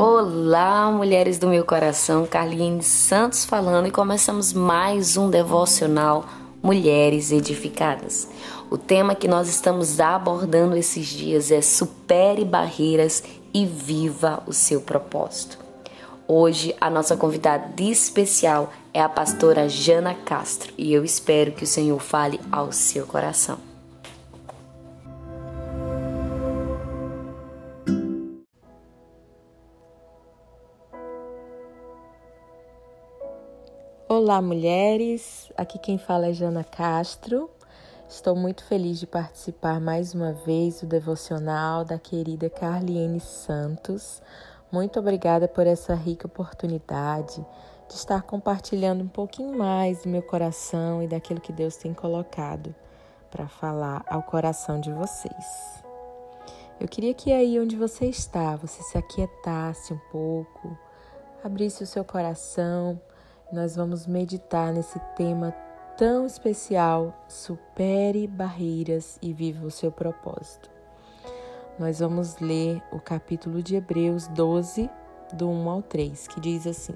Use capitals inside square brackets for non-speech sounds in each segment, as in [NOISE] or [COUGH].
Olá, mulheres do meu coração, Carlinhos Santos falando e começamos mais um devocional Mulheres Edificadas. O tema que nós estamos abordando esses dias é Supere barreiras e viva o seu propósito. Hoje a nossa convidada especial é a pastora Jana Castro e eu espero que o Senhor fale ao seu coração. Olá, mulheres. Aqui quem fala é Jana Castro. Estou muito feliz de participar mais uma vez do devocional da querida Carliene Santos. Muito obrigada por essa rica oportunidade de estar compartilhando um pouquinho mais do meu coração e daquilo que Deus tem colocado para falar ao coração de vocês. Eu queria que aí onde você está, você se aquietasse um pouco, abrisse o seu coração nós vamos meditar nesse tema tão especial: supere barreiras e viva o seu propósito. Nós vamos ler o capítulo de Hebreus 12, do 1 ao 3, que diz assim: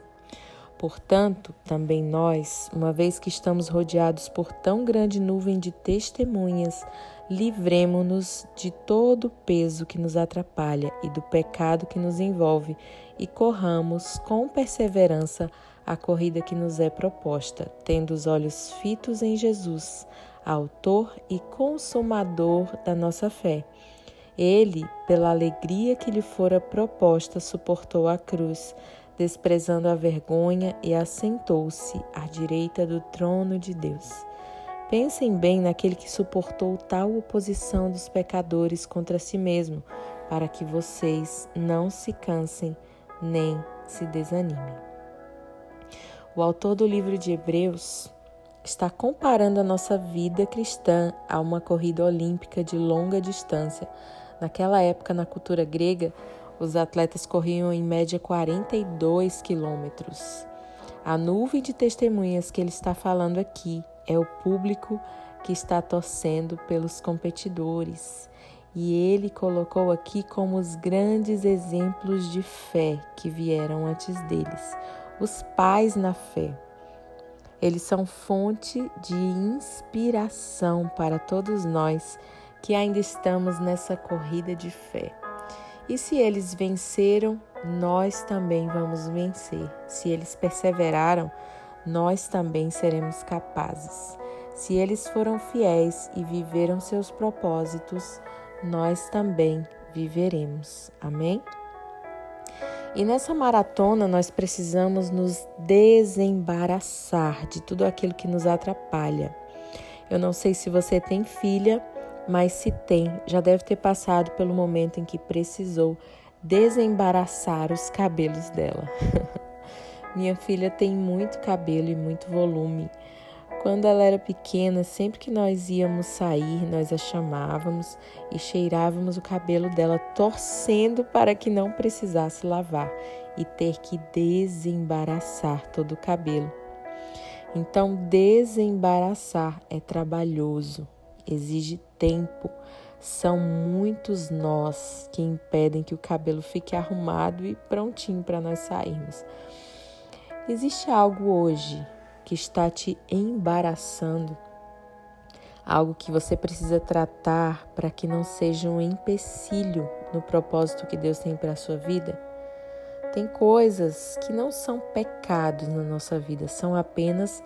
Portanto, também nós, uma vez que estamos rodeados por tão grande nuvem de testemunhas, livremo-nos de todo o peso que nos atrapalha e do pecado que nos envolve e corramos com perseverança a corrida que nos é proposta, tendo os olhos fitos em Jesus, Autor e Consumador da nossa fé. Ele, pela alegria que lhe fora proposta, suportou a cruz, desprezando a vergonha e assentou-se à direita do trono de Deus. Pensem bem naquele que suportou tal oposição dos pecadores contra si mesmo, para que vocês não se cansem nem se desanimem. O autor do livro de Hebreus está comparando a nossa vida cristã a uma corrida olímpica de longa distância. Naquela época, na cultura grega, os atletas corriam em média 42 quilômetros. A nuvem de testemunhas que ele está falando aqui é o público que está torcendo pelos competidores. E ele colocou aqui como os grandes exemplos de fé que vieram antes deles os pais na fé. Eles são fonte de inspiração para todos nós que ainda estamos nessa corrida de fé. E se eles venceram, nós também vamos vencer. Se eles perseveraram, nós também seremos capazes. Se eles foram fiéis e viveram seus propósitos, nós também viveremos. Amém? E nessa maratona nós precisamos nos desembaraçar de tudo aquilo que nos atrapalha. Eu não sei se você tem filha, mas se tem, já deve ter passado pelo momento em que precisou desembaraçar os cabelos dela. [LAUGHS] Minha filha tem muito cabelo e muito volume. Quando ela era pequena, sempre que nós íamos sair, nós a chamávamos e cheirávamos o cabelo dela, torcendo para que não precisasse lavar e ter que desembaraçar todo o cabelo. Então, desembaraçar é trabalhoso, exige tempo. São muitos nós que impedem que o cabelo fique arrumado e prontinho para nós sairmos. Existe algo hoje que está te embaraçando, algo que você precisa tratar para que não seja um empecilho no propósito que Deus tem para a sua vida? Tem coisas que não são pecados na nossa vida, são apenas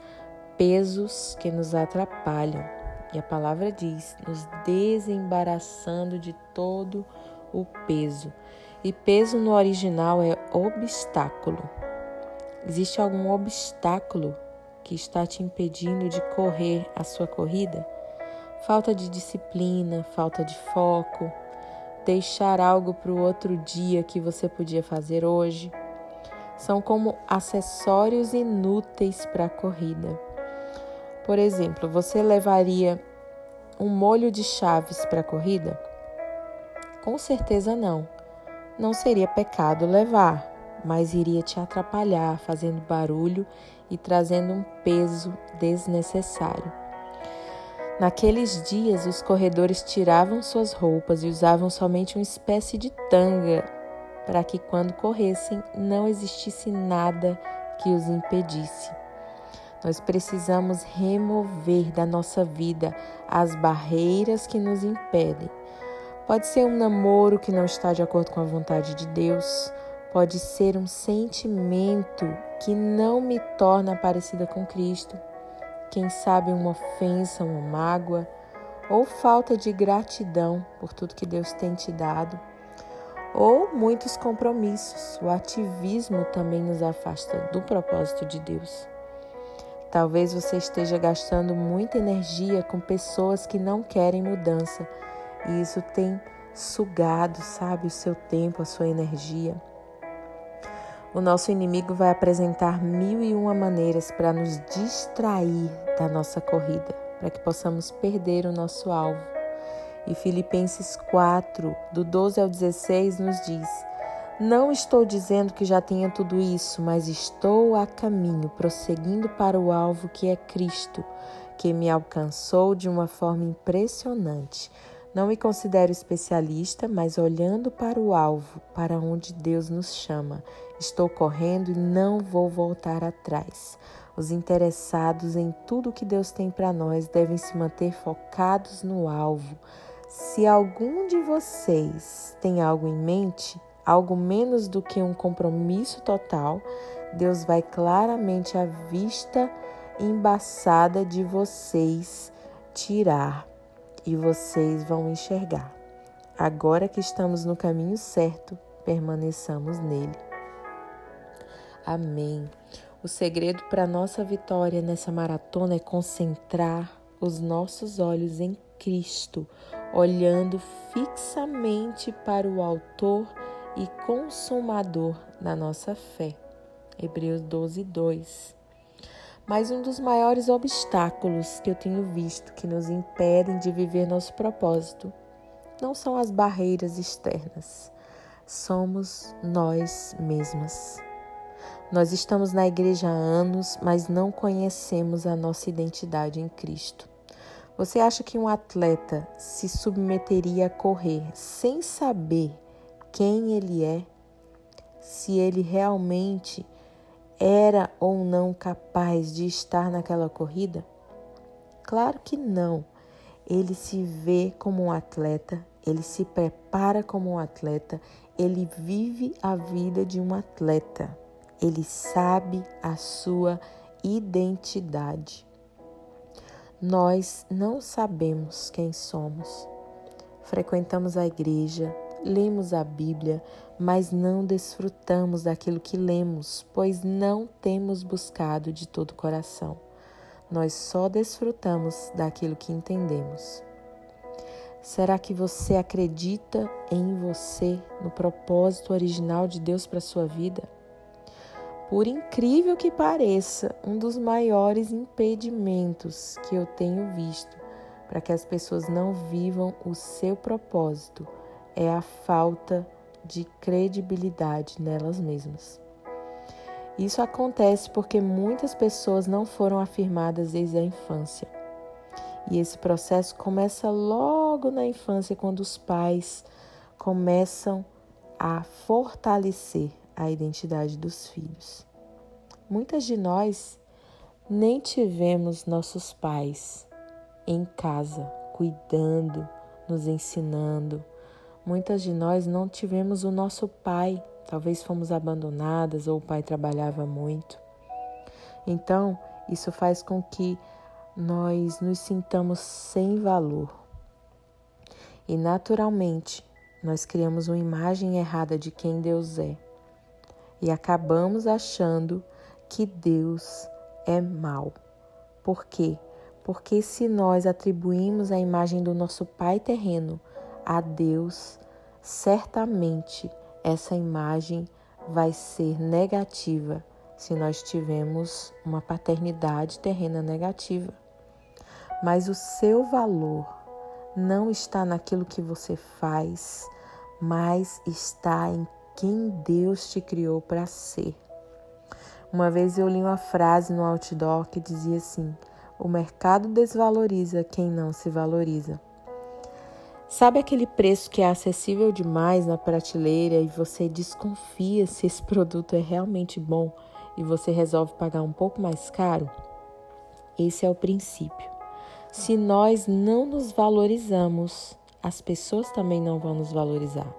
pesos que nos atrapalham. E a palavra diz: nos desembaraçando de todo o peso. E peso no original é obstáculo. Existe algum obstáculo que está te impedindo de correr a sua corrida? Falta de disciplina, falta de foco, deixar algo para o outro dia que você podia fazer hoje. São como acessórios inúteis para a corrida. Por exemplo, você levaria um molho de chaves para a corrida? Com certeza não. Não seria pecado levar, mas iria te atrapalhar, fazendo barulho e trazendo um peso desnecessário. Naqueles dias, os corredores tiravam suas roupas e usavam somente uma espécie de tanga para que quando corressem não existisse nada que os impedisse. Nós precisamos remover da nossa vida as barreiras que nos impedem. Pode ser um namoro que não está de acordo com a vontade de Deus, pode ser um sentimento que não me torna parecida com Cristo, quem sabe uma ofensa, uma mágoa ou falta de gratidão por tudo que Deus tem te dado, ou muitos compromissos. O ativismo também nos afasta do propósito de Deus. Talvez você esteja gastando muita energia com pessoas que não querem mudança e isso tem sugado, sabe, o seu tempo, a sua energia. O nosso inimigo vai apresentar mil e uma maneiras para nos distrair da nossa corrida, para que possamos perder o nosso alvo. E Filipenses 4, do 12 ao 16, nos diz: Não estou dizendo que já tenha tudo isso, mas estou a caminho, prosseguindo para o alvo que é Cristo, que me alcançou de uma forma impressionante. Não me considero especialista, mas olhando para o alvo, para onde Deus nos chama, estou correndo e não vou voltar atrás. Os interessados em tudo que Deus tem para nós devem se manter focados no alvo. Se algum de vocês tem algo em mente, algo menos do que um compromisso total, Deus vai claramente a vista embaçada de vocês tirar e vocês vão enxergar. Agora que estamos no caminho certo, permaneçamos nele. Amém. O segredo para nossa vitória nessa maratona é concentrar os nossos olhos em Cristo, olhando fixamente para o Autor e Consumador da nossa fé. Hebreus 12, 2. Mas um dos maiores obstáculos que eu tenho visto que nos impedem de viver nosso propósito não são as barreiras externas, somos nós mesmas. Nós estamos na igreja há anos, mas não conhecemos a nossa identidade em Cristo. Você acha que um atleta se submeteria a correr sem saber quem ele é? Se ele realmente era ou não capaz de estar naquela corrida? Claro que não. Ele se vê como um atleta, ele se prepara como um atleta, ele vive a vida de um atleta. Ele sabe a sua identidade. Nós não sabemos quem somos. Frequentamos a igreja, lemos a Bíblia, mas não desfrutamos daquilo que lemos, pois não temos buscado de todo o coração. Nós só desfrutamos daquilo que entendemos. Será que você acredita em você, no propósito original de Deus para sua vida? Por incrível que pareça, um dos maiores impedimentos que eu tenho visto para que as pessoas não vivam o seu propósito é a falta de credibilidade nelas mesmas. Isso acontece porque muitas pessoas não foram afirmadas desde a infância. E esse processo começa logo na infância, quando os pais começam a fortalecer a identidade dos filhos. Muitas de nós nem tivemos nossos pais em casa, cuidando, nos ensinando, Muitas de nós não tivemos o nosso pai, talvez fomos abandonadas ou o pai trabalhava muito. Então, isso faz com que nós nos sintamos sem valor. E naturalmente, nós criamos uma imagem errada de quem Deus é. E acabamos achando que Deus é mau. Por quê? Porque se nós atribuímos a imagem do nosso pai terreno a Deus, certamente essa imagem vai ser negativa se nós tivermos uma paternidade terrena negativa. Mas o seu valor não está naquilo que você faz, mas está em quem Deus te criou para ser. Uma vez eu li uma frase no outdoor que dizia assim: O mercado desvaloriza quem não se valoriza. Sabe aquele preço que é acessível demais na prateleira e você desconfia se esse produto é realmente bom e você resolve pagar um pouco mais caro? Esse é o princípio. Se nós não nos valorizamos, as pessoas também não vão nos valorizar.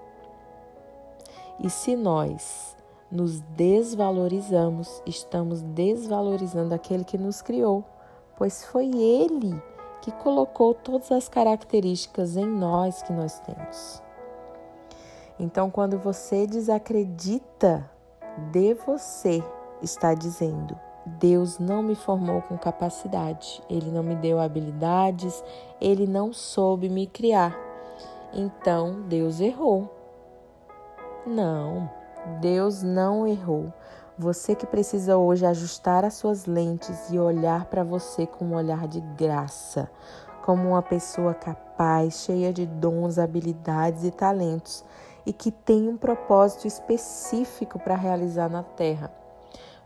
E se nós nos desvalorizamos, estamos desvalorizando aquele que nos criou, pois foi ele que colocou todas as características em nós que nós temos. Então, quando você desacredita de você, está dizendo: Deus não me formou com capacidade, Ele não me deu habilidades, Ele não soube me criar. Então, Deus errou. Não, Deus não errou. Você que precisa hoje ajustar as suas lentes e olhar para você com um olhar de graça, como uma pessoa capaz, cheia de dons, habilidades e talentos e que tem um propósito específico para realizar na Terra.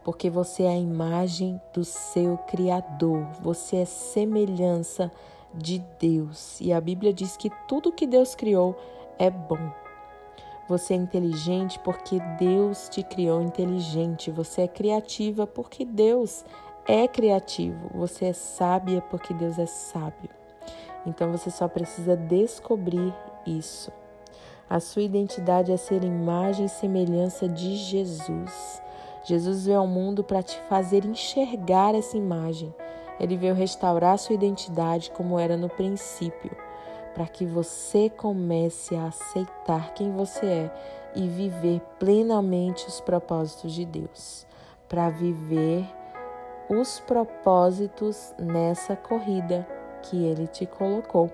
Porque você é a imagem do seu Criador, você é semelhança de Deus. E a Bíblia diz que tudo que Deus criou é bom. Você é inteligente porque Deus te criou inteligente. Você é criativa porque Deus é criativo. Você é sábia porque Deus é sábio. Então você só precisa descobrir isso. A sua identidade é ser imagem e semelhança de Jesus. Jesus veio ao mundo para te fazer enxergar essa imagem. Ele veio restaurar sua identidade como era no princípio para que você comece a aceitar quem você é e viver plenamente os propósitos de Deus, para viver os propósitos nessa corrida que ele te colocou.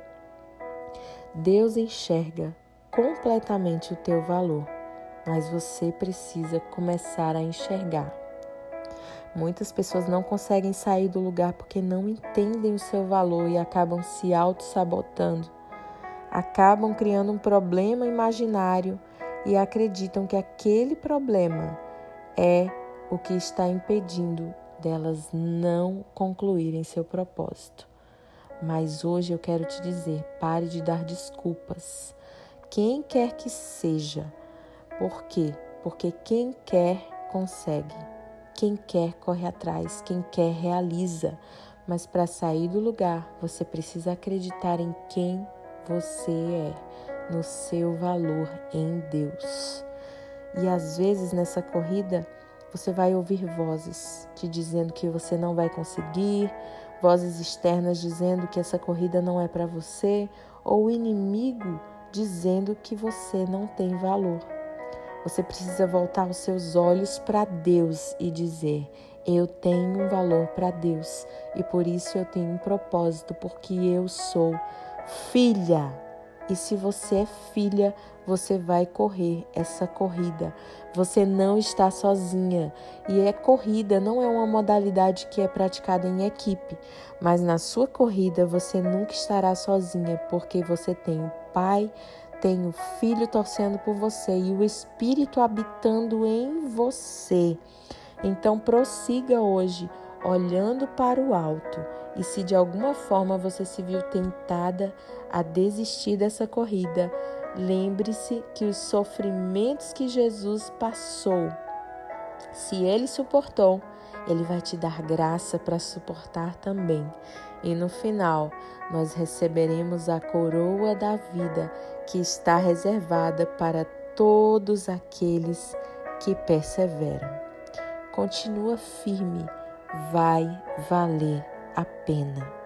Deus enxerga completamente o teu valor, mas você precisa começar a enxergar. Muitas pessoas não conseguem sair do lugar porque não entendem o seu valor e acabam se auto-sabotando acabam criando um problema imaginário e acreditam que aquele problema é o que está impedindo delas não concluírem seu propósito. Mas hoje eu quero te dizer: pare de dar desculpas. Quem quer que seja. Por quê? Porque quem quer consegue. Quem quer corre atrás, quem quer realiza. Mas para sair do lugar, você precisa acreditar em quem você é, no seu valor em Deus. E às vezes nessa corrida você vai ouvir vozes te dizendo que você não vai conseguir, vozes externas dizendo que essa corrida não é para você, ou o inimigo dizendo que você não tem valor. Você precisa voltar os seus olhos para Deus e dizer: Eu tenho um valor para Deus e por isso eu tenho um propósito, porque eu sou filha. E se você é filha, você vai correr essa corrida. Você não está sozinha. E é corrida, não é uma modalidade que é praticada em equipe. Mas na sua corrida você nunca estará sozinha, porque você tem o Pai, tem o Filho torcendo por você e o Espírito habitando em você. Então prossiga hoje olhando para o alto. E se de alguma forma você se viu tentada a desistir dessa corrida, lembre-se que os sofrimentos que Jesus passou, se ele suportou, ele vai te dar graça para suportar também. E no final, nós receberemos a coroa da vida que está reservada para todos aqueles que perseveram. Continua firme vai valer a pena.